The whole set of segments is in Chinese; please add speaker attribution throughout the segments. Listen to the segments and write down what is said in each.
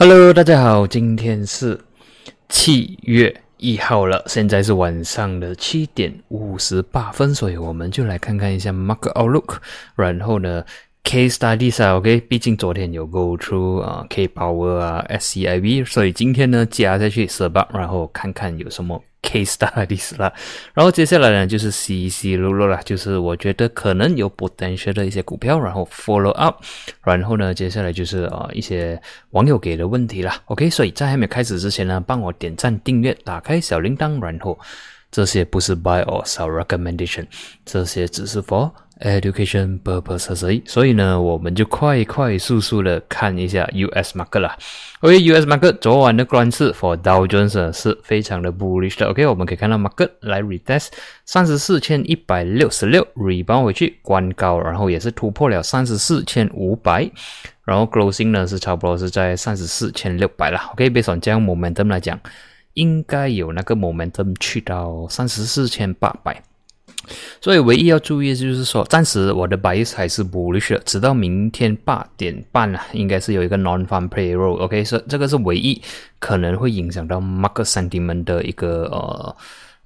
Speaker 1: Hello，大家好，今天是七月一号了，现在是晚上的七点五十八分，所以我们就来看看一下 Mark Outlook，然后呢，Case Studies 啊，OK，毕竟昨天有 Go Through 啊，K Power 啊，SCIB，所以今天呢加下去十八，然后看看有什么。Case studies 啦，然后接下来呢就是 C C 路路啦，就是我觉得可能有 potential 的一些股票，然后 follow up，然后呢接下来就是啊一些网友给的问题啦。OK，所以在还没开始之前呢，帮我点赞、订阅、打开小铃铛，然后这些不是 buy or sell recommendation，这些只是 for。Education purpose 所以，所以呢，我们就快快速速的看一下 US market 啦。OK，US market 昨晚的关市 for Dow Jones 是非常的 bullish 的。OK，我们可以看到 market 来 retest 三十四千一百六十六，rebound 回去关高，然后也是突破了三十四千五百，然后 closing 呢是差不多是在三十四千六百啦。OK，based on 这样 momentum 来讲，应该有那个 momentum 去到三十四千八百。所以唯一要注意的就是说，暂时我的 bias 还是 bullish，直到明天八点半啊，应该是有一个 non-farm payroll。OK，是这个是唯一可能会影响到 market sentiment 的一个呃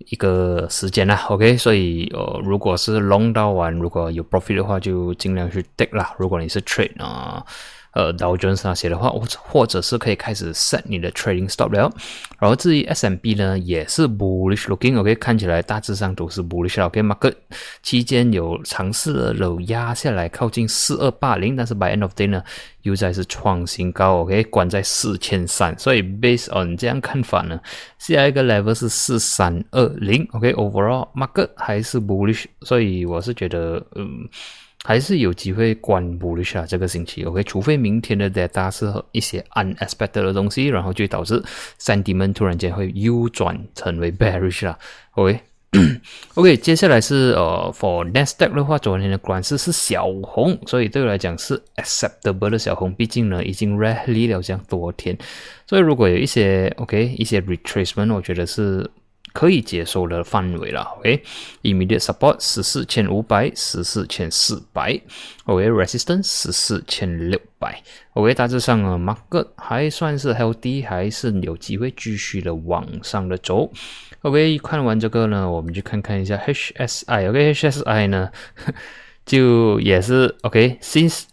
Speaker 1: 一个时间啦。OK，所以呃如果是 long 到完，如果有 profit 的话，就尽量去 take 啦。如果你是 trade 啊。，Dow Jones 那些的话，或或者是可以开始 set 你的 trading stop 了。然后至于 S M B 呢，也是 bullish looking，OK，看起来大致上都是 bullish。OK，market 期间有尝试了有压下来靠近四二八零，但是 by end of day 呢，又再是创新高，OK，关在四千三。所以 based on 这样看法呢，下一个 level 是四三二零，OK，overall market 还是 bullish，所以我是觉得，嗯。还是有机会关补一下这个星期，OK？除非明天的 data 是一些 unexpected 的东西，然后就导致 sentiment 突然间会 U 转成为 bearish 啦，OK？OK？接下来是呃，for Nasdaq 的话，昨天的关市是小红，所以对我来讲是 acceptable 的小红，毕竟呢已经 rally 了这样多天，所以如果有一些 OK 一些 retracement，我觉得是。可以接受的范围了，OK，immediate support 十四千五百，十四千四百，OK，resistance 十四千六百，OK，大致上啊，market 还算是 healthy，还是有机会继续的往上的走，OK，看完这个呢，我们就看看一下 HSI，OK，HSI 呢，就也是 OK，since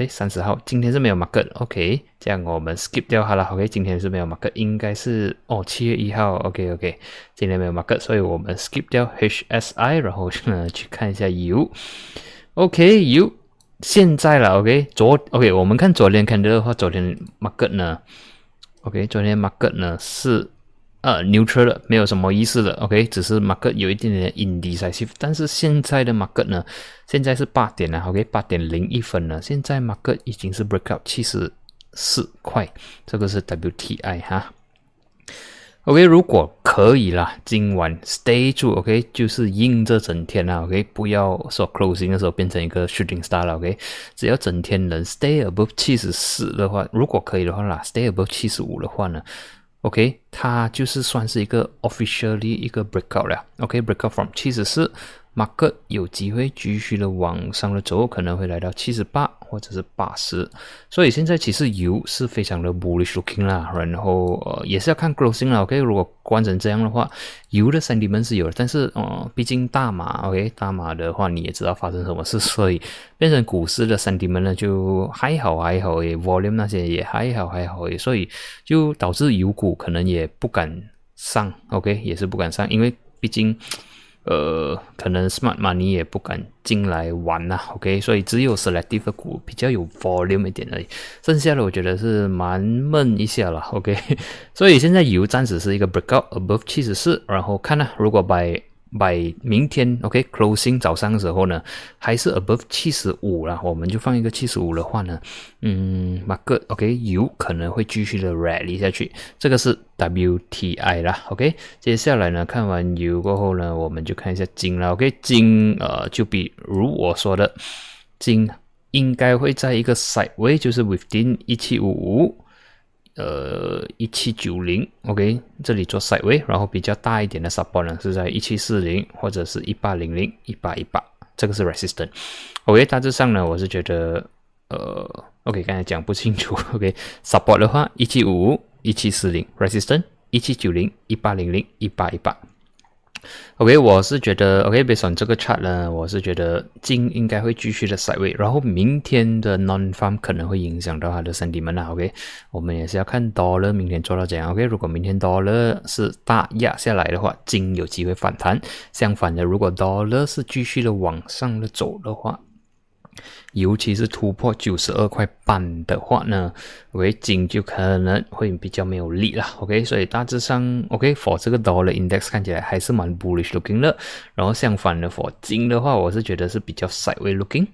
Speaker 1: 哎，三十号，今天是没有 market，OK，这样我们 skip 掉好了，OK，今天是没有 market，应该是哦，七月一号，OK OK，今天没有 market，所以我们 skip 掉 HSI，然后呢 去看一下 U，OK，U 现在了，OK，昨 OK，我们看昨天看的话，昨天 market 呢，OK，昨天 market 呢是。呃，neutral 的，没有什么意思的，OK，只是 market 有一点点 indecisive，但是现在的 market 呢，现在是八点了，OK，八点零一分了，现在 market 已经是 breakout 七十四块，这个是 WTI 哈，OK，如果可以啦，今晚 stay 住，OK，就是硬这整天啦，OK，不要说 closing 的时候变成一个 shooting star 了，OK，只要整天能 stay above 七十四的话，如果可以的话啦，stay above 七十五的话呢？OK，它就是算是一个 officially 一个 breakout 了。OK，breakout from 七十四。马克有机会继续的往上的走，可能会来到七十八或者是八十，所以现在其实油是非常的 bullish looking 啦，然后呃也是要看 closing 啦，OK，如果关成这样的话，油的 sentiment 是有的，但是呃毕竟大马 OK 大马的话你也知道发生什么事，所以变成股市的 sentiment 呢就还好还好诶，volume 那些也还好还好，所以就导致油股可能也不敢上，OK？也是不敢上，因为毕竟。呃，可能 smart money 也不敢进来玩呐，OK，所以只有 selective 股比较有 volume 一点而已，剩下的我觉得是蛮闷一下了，OK，所以现在油暂时是一个 breakout above 七十四，然后看呢，如果 by by 明天 OK closing 早上的时候呢，还是 above 七十五啦，我们就放一个七十五的话呢，嗯马克 OK 油可能会继续的 rally 下去，这个是 WTI 啦，OK，接下来呢，看完油过后呢，我们就看一下金了，OK，金呃就比如我说的，金应该会在一个 side way，就是 within 一七五五。呃，一七九零，OK，这里做 side way，然后比较大一点的 support 呢是在一七四零或者是一八零零、一八一八，这个是 resistance。OK，大致上呢，我是觉得呃，OK，刚才讲不清楚。OK，support 的话，一七五五、一七四零，resistance 一七九零、一八零零、一八一八。OK，我是觉得 OK，based on 这个 chart 呢，我是觉得金应该会继续的 side way，然后明天的 non farm 可能会影响到它的身体们了。OK，我们也是要看 dollar 明天做到怎样。OK，如果明天 dollar 是大压下来的话，金有机会反弹；相反的，如果 dollar 是继续的往上的走的话，尤其是突破九十二块半的话呢，OK，金就可能会比较没有力了。OK，所以大致上，OK，for 这个 dollar index 看起来还是蛮 bullish looking 的。然后相反的，for 金的话，我是觉得是比较 sideway looking。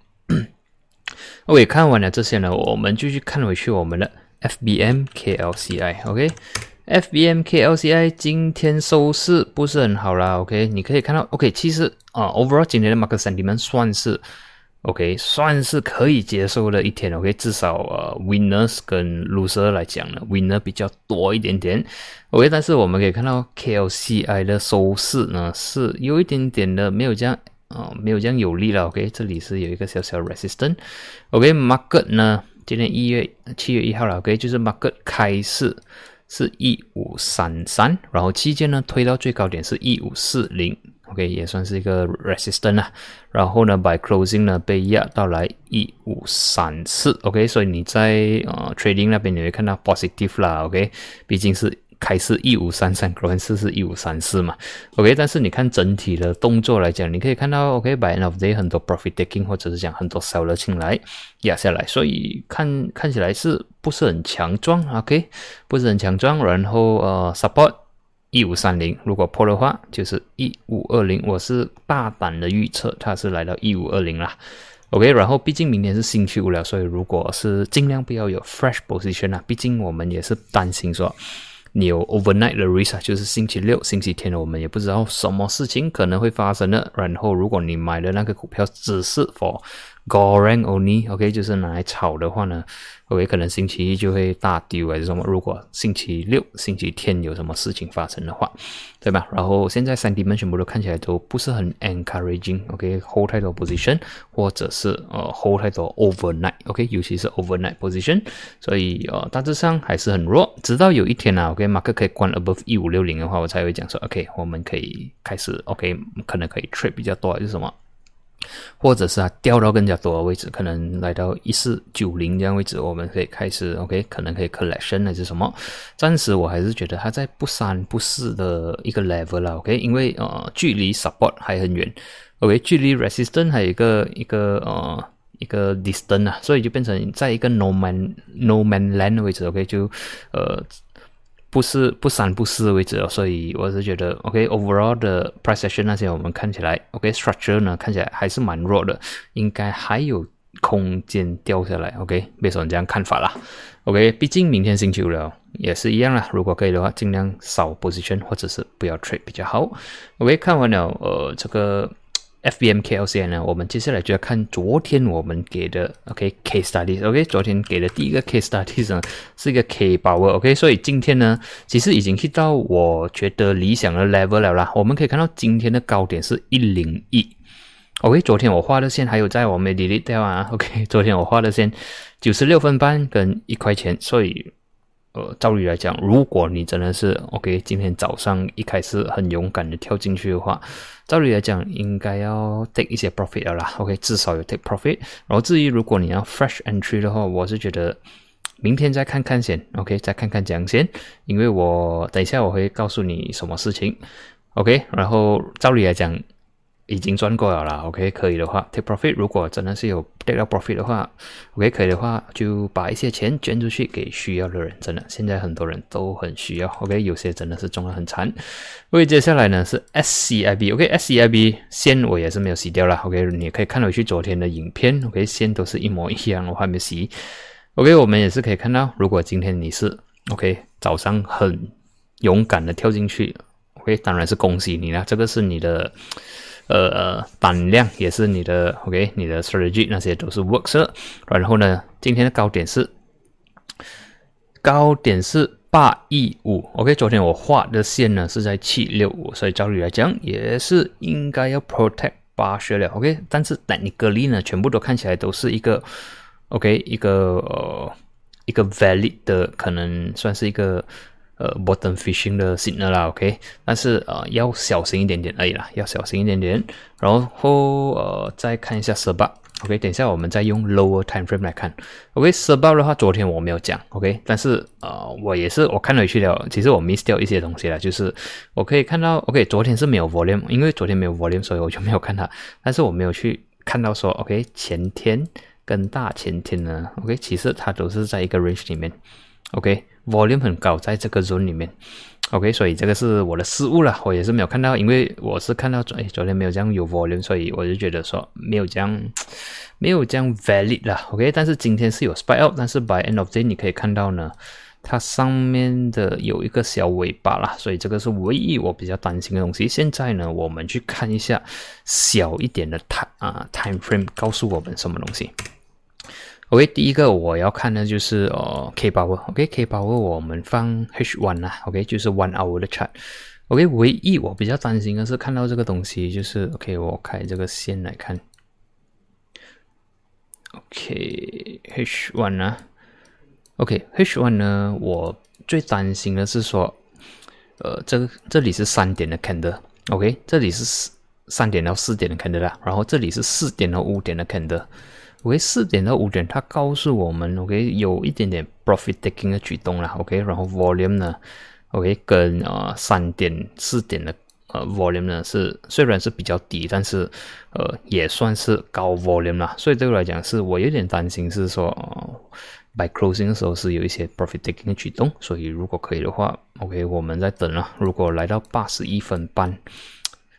Speaker 1: OK，看完了这些呢，我们继续看回去我们的 FBM KLCI。OK，FBM KLCI 今天收市不是很好啦。OK，你可以看到，OK，其实啊，overall 今天的 market sentiment 算是。OK，算是可以接受的一天。OK，至少呃，winners 跟 loser 来讲呢，winner 比较多一点点。OK，但是我们可以看到 KLCI 的收市呢是有一点点的没有这样啊，没有这样有力了。OK，这里是有一个小小 resistance。OK，market 呢，今天一月七月一号了。OK，就是 market 开市是一五三三，然后期间呢推到最高点是一五四零。OK，也算是一个 resistance 啊，然后呢，by closing 呢被压到来一五三四，OK，所以你在呃 trading 那边你会看到 positive 啦，OK，毕竟是开市一五三三，close 是一五三四嘛，OK，但是你看整体的动作来讲，你可以看到 OK，by end of day 很多 profit taking 或者是讲很多 seller 进来压下来，所以看看起来是不是很强壮？OK，不是很强壮，然后呃 support。一五三零，如果破的话，就是一五二零。我是大胆的预测，它是来到一五二零啦。OK，然后毕竟明天是星期五了，所以如果是尽量不要有 fresh position 啊，毕竟我们也是担心说你有 overnight 的 risk，就是星期六、星期天的我们也不知道什么事情可能会发生的。然后如果你买的那个股票只是 for Goreng only，OK，就是拿来炒的话呢，OK，可能星期一就会大丢还是什么？如果星期六、星期天有什么事情发生的话，对吧？然后现在三 D 们全部都看起来都不是很 encouraging，OK，hold 太多 position，或者是呃 hold 太多 overnight，OK，尤其是 overnight position，所以呃大致上还是很弱。直到有一天啊，OK，马克可以关 above 一五六零的话，我才会讲说，OK，我们可以开始，OK，可能可以 trip 比较多还是什么。或者是它掉到更加多的位置，可能来到一四九零这样位置，我们可以开始 OK，可能可以 collection 还是什么？暂时我还是觉得它在不三不四的一个 level 了 OK，因为呃距离 support 还很远，OK，距离 resistance 还有一个一个呃一个 distance 啊，所以就变成在一个 no man no man land 的位置 OK，就呃。不是不三不四为止哦，所以我是觉得，OK，overall 的 price action 那些我们看起来，OK，structure 呢看起来还是蛮弱的，应该还有空间掉下来，OK，别说你这样看法啦，OK，毕竟明天星期五了，也是一样啦，如果可以的话，尽量少 position 或者是不要 trade 比较好，OK，看完了，呃，这个。FBM KLCN 呢？我们接下来就要看昨天我们给的 OK case studies。OK，昨天给的第一个 case studies 呢是一个 K 包 OK，所以今天呢，其实已经 hit 到我觉得理想的 level 了啦。我们可以看到今天的高点是一零一。OK，昨天我画的线还有在我没 delete 掉啊。OK，昨天我画的线九十六分半跟一块钱，所以。呃，照理来讲，如果你真的是 OK，今天早上一开始很勇敢的跳进去的话，照理来讲应该要 take 一些 profit 的啦。OK，至少有 take profit。然后至于如果你要 fresh entry 的话，我是觉得明天再看看先。OK，再看看讲先，因为我等一下我会告诉你什么事情。OK，然后照理来讲。已经赚过了啦，OK，可以的话，take profit。如果真的是有 take 到 profit 的话，OK，可以的话，就把一些钱捐出去给需要的人。真的，现在很多人都很需要，OK，有些真的是中得很惨。所以接下来呢是 SCIB，OK，SCIB 线我也是没有洗掉了，OK，你可以看回去昨天的影片，OK，线都是一模一样，我还没洗。OK，我们也是可以看到，如果今天你是 OK 早上很勇敢的跳进去，OK，当然是恭喜你了，这个是你的。呃，胆量也是你的，OK，你的 strategy 那些都是 works 了。然后呢，今天的高点是高点是八一五，OK，昨天我画的线呢是在七六五，所以照理来讲也是应该要 protect 八十了，OK。但是 technically 呢，全部都看起来都是一个 OK 一个呃一个 valid 的可能算是一个呃 bottom fishing 的 signal 啦，OK，但是呃要小心一点点而已啦，要小心一点点，然后呃再看一下 s u b OK，等一下我们再用 lower time frame 来看。OK，十八的话，昨天我没有讲。OK，但是呃，我也是我看回去了，其实我 miss 掉一些东西了。就是我可以看到，OK，昨天是没有 volume，因为昨天没有 volume，所以我就没有看它。但是我没有去看到说，OK，前天跟大前天呢，OK，其实它都是在一个 range 里面，OK。Volume 很高，在这个 zone 里面。OK，所以这个是我的失误了，我也是没有看到，因为我是看到昨哎昨天没有这样有 volume，所以我就觉得说没有这样 没有这样 valid 了。OK，但是今天是有 spike up，但是 by end of day 你可以看到呢，它上面的有一个小尾巴啦，所以这个是唯一我比较担心的东西。现在呢，我们去看一下小一点的 time 啊 time frame，告诉我们什么东西。OK，第一个我要看的就是呃 K power。OK，K power 我们放 H one 啦。OK，就是 one hour 的 chart。OK，唯一我比较担心的是看到这个东西，就是 OK，我开这个线来看。OK，H one 啊。OK，H one 呢，我最担心的是说，呃，这个这里是三点的 candle。OK，这里是三点到四点的 candle 啦，然后这里是四点到五点的 candle。OK，四点到五点，它告诉我们，OK，有一点点 profit taking 的举动了，OK，然后 volume 呢，OK，跟呃三点四点的呃 volume 呢是虽然是比较低，但是呃也算是高 volume 啦，所以对我来讲是我有点担心是说，by closing 的时候是有一些 profit taking 的举动，所以如果可以的话，OK，我们在等啊，如果来到八十一分半、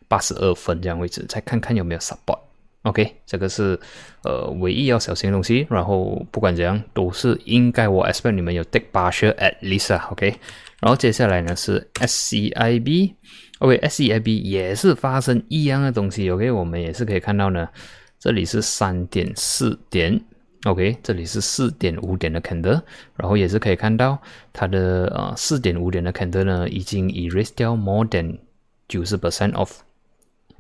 Speaker 1: 八十二分这样位置，再看看有没有 support。OK，这个是呃唯一要小心的东西。然后不管怎样，都是应该我 expect 你们有 take partial at least 啊。OK，然后接下来呢是 SCIB。OK，SCIB 也是发生一样的东西。OK，我们也是可以看到呢，这里是三点四点，OK，这里是四点五点的 candle，然后也是可以看到它的呃四点五点的 candle 呢已经 erase 掉 more than 九十 percent of。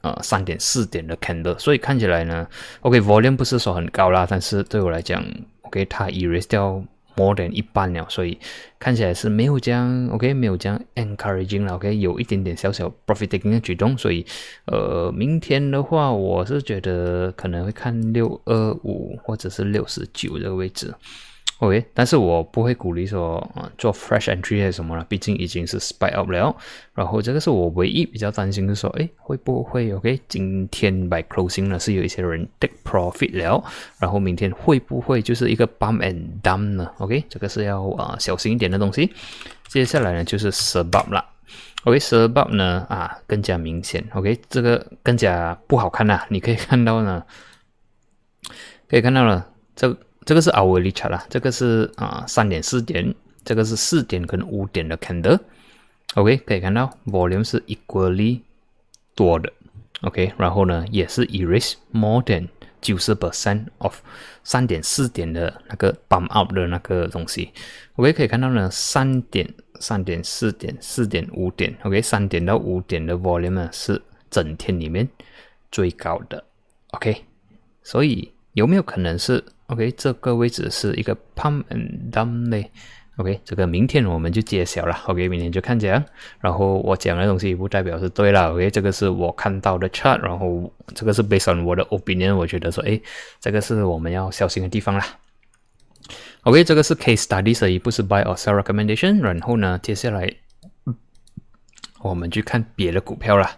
Speaker 1: 呃，三点四点的 candle，所以看起来呢，OK，volume 不是说很高啦，但是对我来讲，OK，它 erase 掉 more than 一半了，所以看起来是没有这样，OK，没有这样 encouraging 了，OK，有一点点小小 profit taking 的举动，所以呃，明天的话，我是觉得可能会看六二五或者是六十九这个位置。OK，但是我不会鼓励说做 fresh entry 还是什么了，毕竟已经是 spike up 了。然后这个是我唯一比较担心的说，哎，会不会 OK？今天 by closing 呢是有一些人 take profit 了，然后明天会不会就是一个 bump and dump 呢？OK，这个是要啊小心一点的东西。接下来呢就是 s u b u b 了。OK，s u b u b 呢啊更加明显。OK，这个更加不好看呐。你可以看到呢，可以看到了这。这个是 hourly chart 啦，这个是啊三点四点，这个是四点跟五点的 candle，OK 可以看到 volume 是 equally 多的，OK，然后呢也是 erase more than 九十 percent of 三点四点的那个 bump up 的那个东西，OK 可以看到呢三点三点四点四点五点，OK 三点到五点的 volume 呢是整天里面最高的，OK，所以有没有可能是？OK，这个位置是一个 pump and dump 嘞。OK，这个明天我们就揭晓了。OK，明天就看讲。然后我讲的东西不代表是对了。OK，这个是我看到的 chart，然后这个是 based on 我的 opinion，我觉得说，哎，这个是我们要小心的地方啦。OK，这个是 case study，所以不是 buy or sell recommendation。然后呢，接下来我们去看别的股票啦。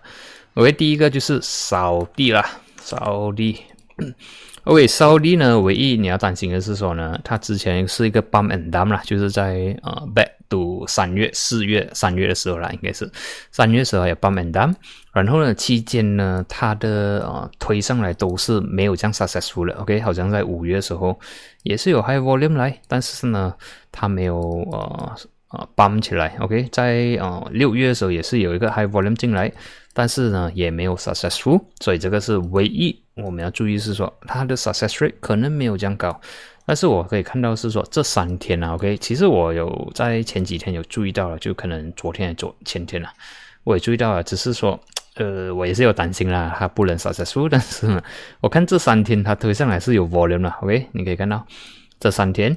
Speaker 1: OK，第一个就是扫地啦，扫地。OK，扫地呢，唯一你要担心的是说呢，它之前是一个 bump and dump 啦，就是在呃 back to 三月、四月、三月的时候啦，应该是三月时候有 bump and dump，然后呢，期间呢，它的呃推上来都是没有这样 successful 的。OK，好像在五月的时候也是有 high volume 来，但是呢，它没有呃呃 bump 起来。OK，在呃六月的时候也是有一个 high volume 进来。但是呢，也没有 successful，所以这个是唯一我们要注意是说它的 success rate 可能没有这样高。但是我可以看到是说这三天啊，OK，其实我有在前几天有注意到了，就可能昨天、昨前天了，我也注意到了，只是说，呃，我也是有担心啦，它不能 successful。但是呢，我看这三天它推上来是有 volume 了，OK，你可以看到这三天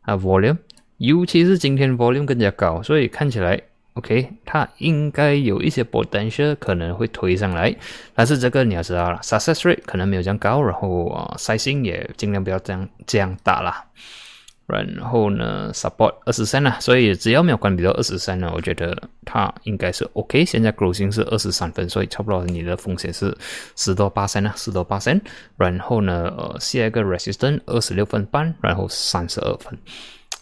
Speaker 1: 啊，volume，尤其是今天 volume 更加高，所以看起来 OK，它应该有一些 potential 可能会推上来，但是这个你要知道了，success rate 可能没有这样高，然后啊，size 也尽量不要这样这样大啦。然后呢，support 二十三啊，所以只要没有关闭到二十三呢，我觉得它应该是 OK。现在 closing 是二十三分，所以差不多你的风险是十多八三啊，十多八三。然后呢，呃，下一个 resistance 二十六分半，然后三十二分。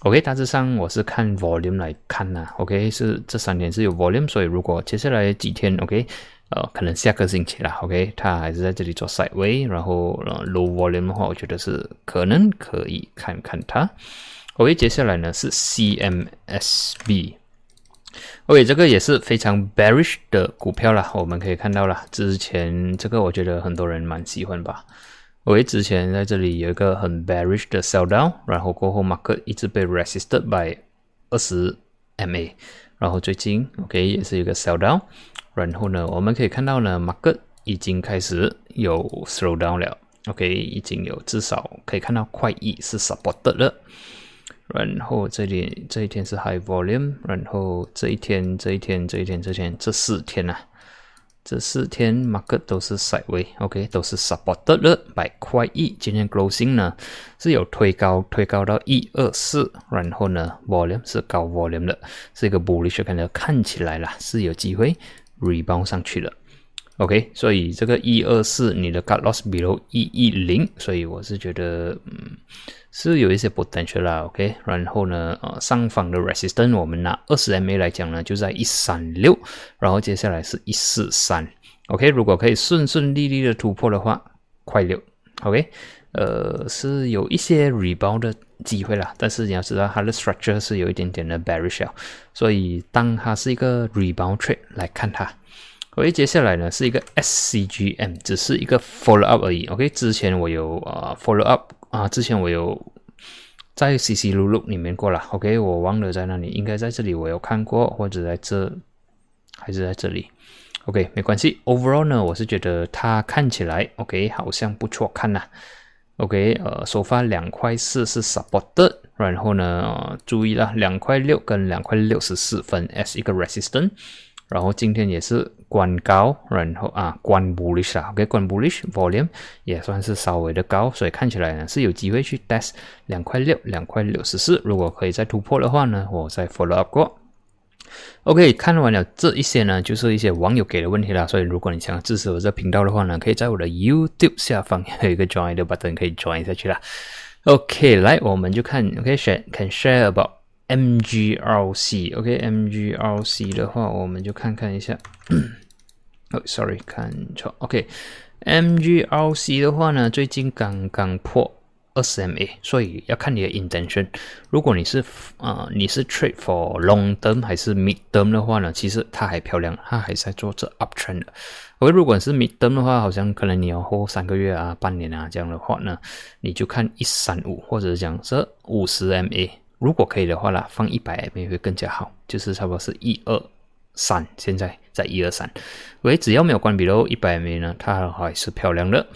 Speaker 1: OK，大致上我是看 volume 来看呐。OK，是这三天是有 volume，所以如果接下来几天 OK。呃，可能下个星期啦，OK，它还是在这里做 side way，然后 low volume 的话，我觉得是可能可以看看它。OK，接下来呢是 CMSB，OK，这个也是非常 bearish 的股票啦，我们可以看到了，之前这个我觉得很多人蛮喜欢吧。OK，之前在这里有一个很 bearish 的 sell down，然后过后 market 一直被 resisted by 二十 MA，然后最近 OK 也是一个 sell down。然后呢，我们可以看到呢，market 已经开始有 slow down 了，OK，已经有至少可以看到快一是 supported 了。然后这里这一天是 high volume，然后这一天这一天这一天这天这四天呐，这四天 market 都是 sideways，OK，都是 supported 了。by 快一今天 closing 呢是有推高推高到一二四，然后呢 volume 是高 volume 的，是一个 bullish 看到看起来啦是有机会。rebound 上去了，OK，所以这个一二四你的 cut loss below 一一零，所以我是觉得嗯是有一些 potential 啦，OK，然后呢呃上方的 resistance 我们拿二十 MA 来讲呢就在一三六，然后接下来是一四三，OK，如果可以顺顺利利的突破的话，快六，OK，呃是有一些 rebound 的机会啦，但是你要知道它的 structure 是有一点点的 bearish，所以当它是一个 rebound trade 来看它，OK，接下来呢是一个 SCGM，只是一个 follow up 而已，OK，之前我有啊 follow up 啊，之前我有在 CC 录录里面过了，OK，我忘了在哪里，应该在这里我有看过，或者在这还是在这里，OK，没关系，overall 呢我是觉得它看起来 OK 好像不错看呐。OK，呃，首发两块四是 supported，然后呢，注意了，两块六跟两块六十四分 as 一个 resistance，然后今天也是关高，然后啊关 bullish 啊，OK，关 bullish volume 也算是稍微的高，所以看起来呢是有机会去 test 两块六、两块六十四，如果可以再突破的话呢，我再 follow up 过。OK，看完了这一些呢，就是一些网友给的问题了。所以如果你想要支持我这频道的话呢，可以在我的 YouTube 下方有一个 Join 的 button，可以 Join 下去啦。OK，来我们就看 OK，share，can share about MGRC。OK，MGRC 的话，我们就看看一下。哦，sorry，看错。OK，MGRC 的话呢，最近刚刚破。二十 MA，所以要看你的 intention。如果你是啊，你是 trade for long term 还是 mid term 的话呢？其实它还漂亮，它还在做这 uptrend 的。而如果是 mid term 的话，好像可能你要 hold 三个月啊、半年啊这样的话呢，你就看一三五或者是讲这五十 MA。如果可以的话啦，放一百 MA 会更加好，就是差不多是一二三，现在在一二三。喂，只要没有关闭喽，一百 MA 呢，它还是漂亮的。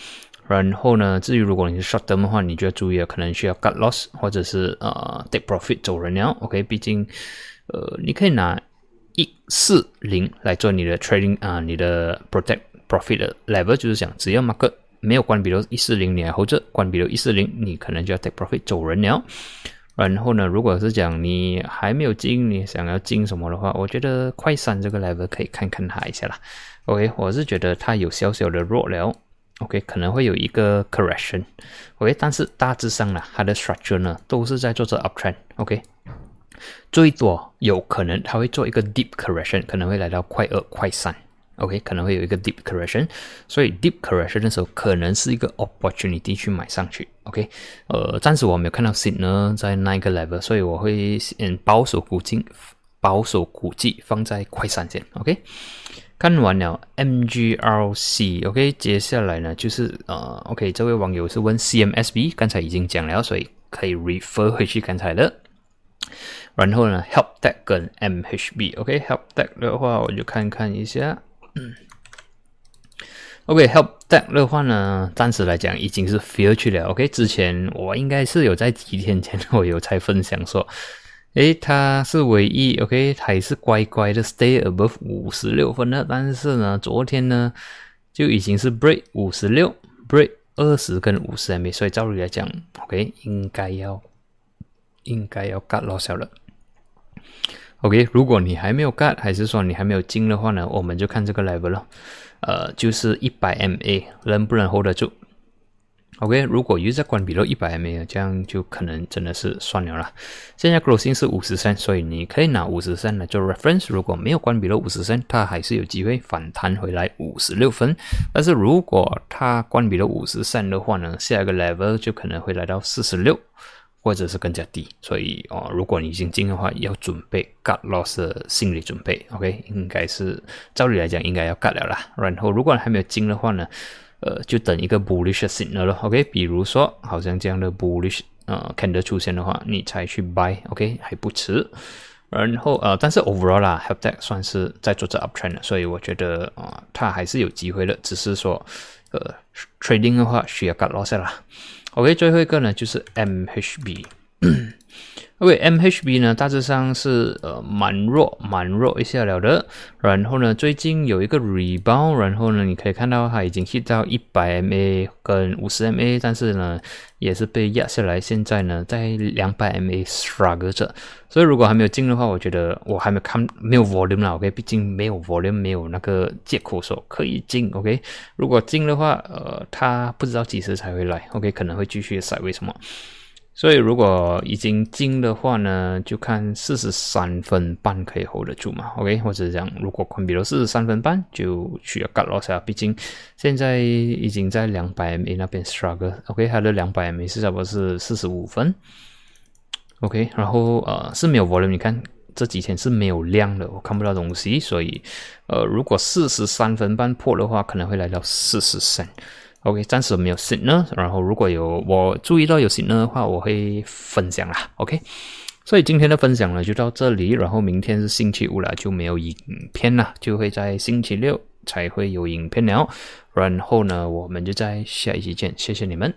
Speaker 1: 然后呢，至于如果你是 short term 的话，你就要注意了，可能需要 cut loss 或者是呃 take profit 走人了。OK，毕竟呃你可以拿一四零来做你的 trading 啊，你的 protect profit 的 level，就是讲只要 market 没有关闭到一四零，你还或者关闭到一四零，你可能就要 take profit 走人了。然后呢，如果是讲你还没有进，你想要进什么的话，我觉得快三这个 level 可以看看它一下啦。OK，我是觉得它有小小的弱了。OK，可能会有一个 correction，OK，但是大致上呢，它的 structure 呢都是在做着 uptrend，OK，最多有可能它会做一个 deep correction，可能会来到快二、快三，OK，可能会有一个 deep correction，所以 deep correction 的时候可能是一个 opportunity 去买上去，OK，呃，暂时我没有看到 s i g n 在那一个 level，所以我会嗯保守估计，保守估计放在快三线，OK。看完了 MGRC，OK，接下来呢就是呃，OK，这位网友是问 CMSB，刚才已经讲了，所以可以 refer 回去刚才的。然后呢，Help Deck 跟 MHB，OK，Help Deck 的话我就看看一下。嗯 OK，Help Deck 的话呢，暂时来讲已经是 Fail 去了。OK，之前我应该是有在几天前我有才分享说，诶，它是唯一 OK 还是乖乖的 Stay above 五十六分的，但是呢，昨天呢就已经是 Break 五十六，Break 二十跟五十 MA，所以照理来讲，OK 应该要应该要 Cut loss 了。OK，如果你还没有 Cut，还是说你还没有进的话呢，我们就看这个 level 了。呃，就是一百 MA 能不能 hold 得住？OK，如果又在关闭了一百 MA，这样就可能真的是算了啦。现在 closing 是五十三，所以你可以拿五十三来做 reference。如果没有关闭了五十三，它还是有机会反弹回来五十六分。但是如果它关闭了五十三的话呢，下一个 level 就可能会来到四十六。或者是更加低，所以哦，如果你已经进的话，要准备 cut loss 的心理准备，OK，应该是照理来讲应该要 cut 了啦。然后如果还没有进的话呢，呃，就等一个 bullish signal 了，OK，比如说好像这样的 bullish 呃 candle 出现的话，你才去 buy，OK，还不迟。然后呃，但是 overall 啦 h e l p t e c h 算是在做这 uptrend，所以我觉得啊，它还是有机会的，只是说呃 trading 的话需要 cut loss 啦。OK，最后一个呢就是 MHB。OK，MHB 呢大致上是呃蛮弱，蛮弱一下了的。然后呢，最近有一个 rebound，然后呢，你可以看到它已经 hit 到一百 MA 跟五十 MA，但是呢，也是被压下来。现在呢，在两百 MA struggle 着。所以如果还没有进的话，我觉得我还没看没有 volume 了。OK，毕竟没有 volume，没有那个借口说可以进。OK，如果进的话，呃，它不知道几时才会来。OK，可能会继续塞。为什么？所以，如果已经进的话呢，就看四十三分半可以 hold 得住嘛？OK，或者讲，如果宽比如四十三分半，就需要 cut loss 啊。毕竟现在已经在两百 MA 那边 struggle。OK，它的两百 MA 是差不多是四十五分。OK，然后呃是没有 volume，你看这几天是没有量的，我看不到东西。所以，呃，如果四十三分半破的话，可能会来到四十三。OK，暂时没有新呢然后如果有我注意到有新呢的话，我会分享啦。OK，所以今天的分享呢就到这里，然后明天是星期五了，就没有影片了，就会在星期六才会有影片了。然后呢，我们就在下一期见，谢谢你们。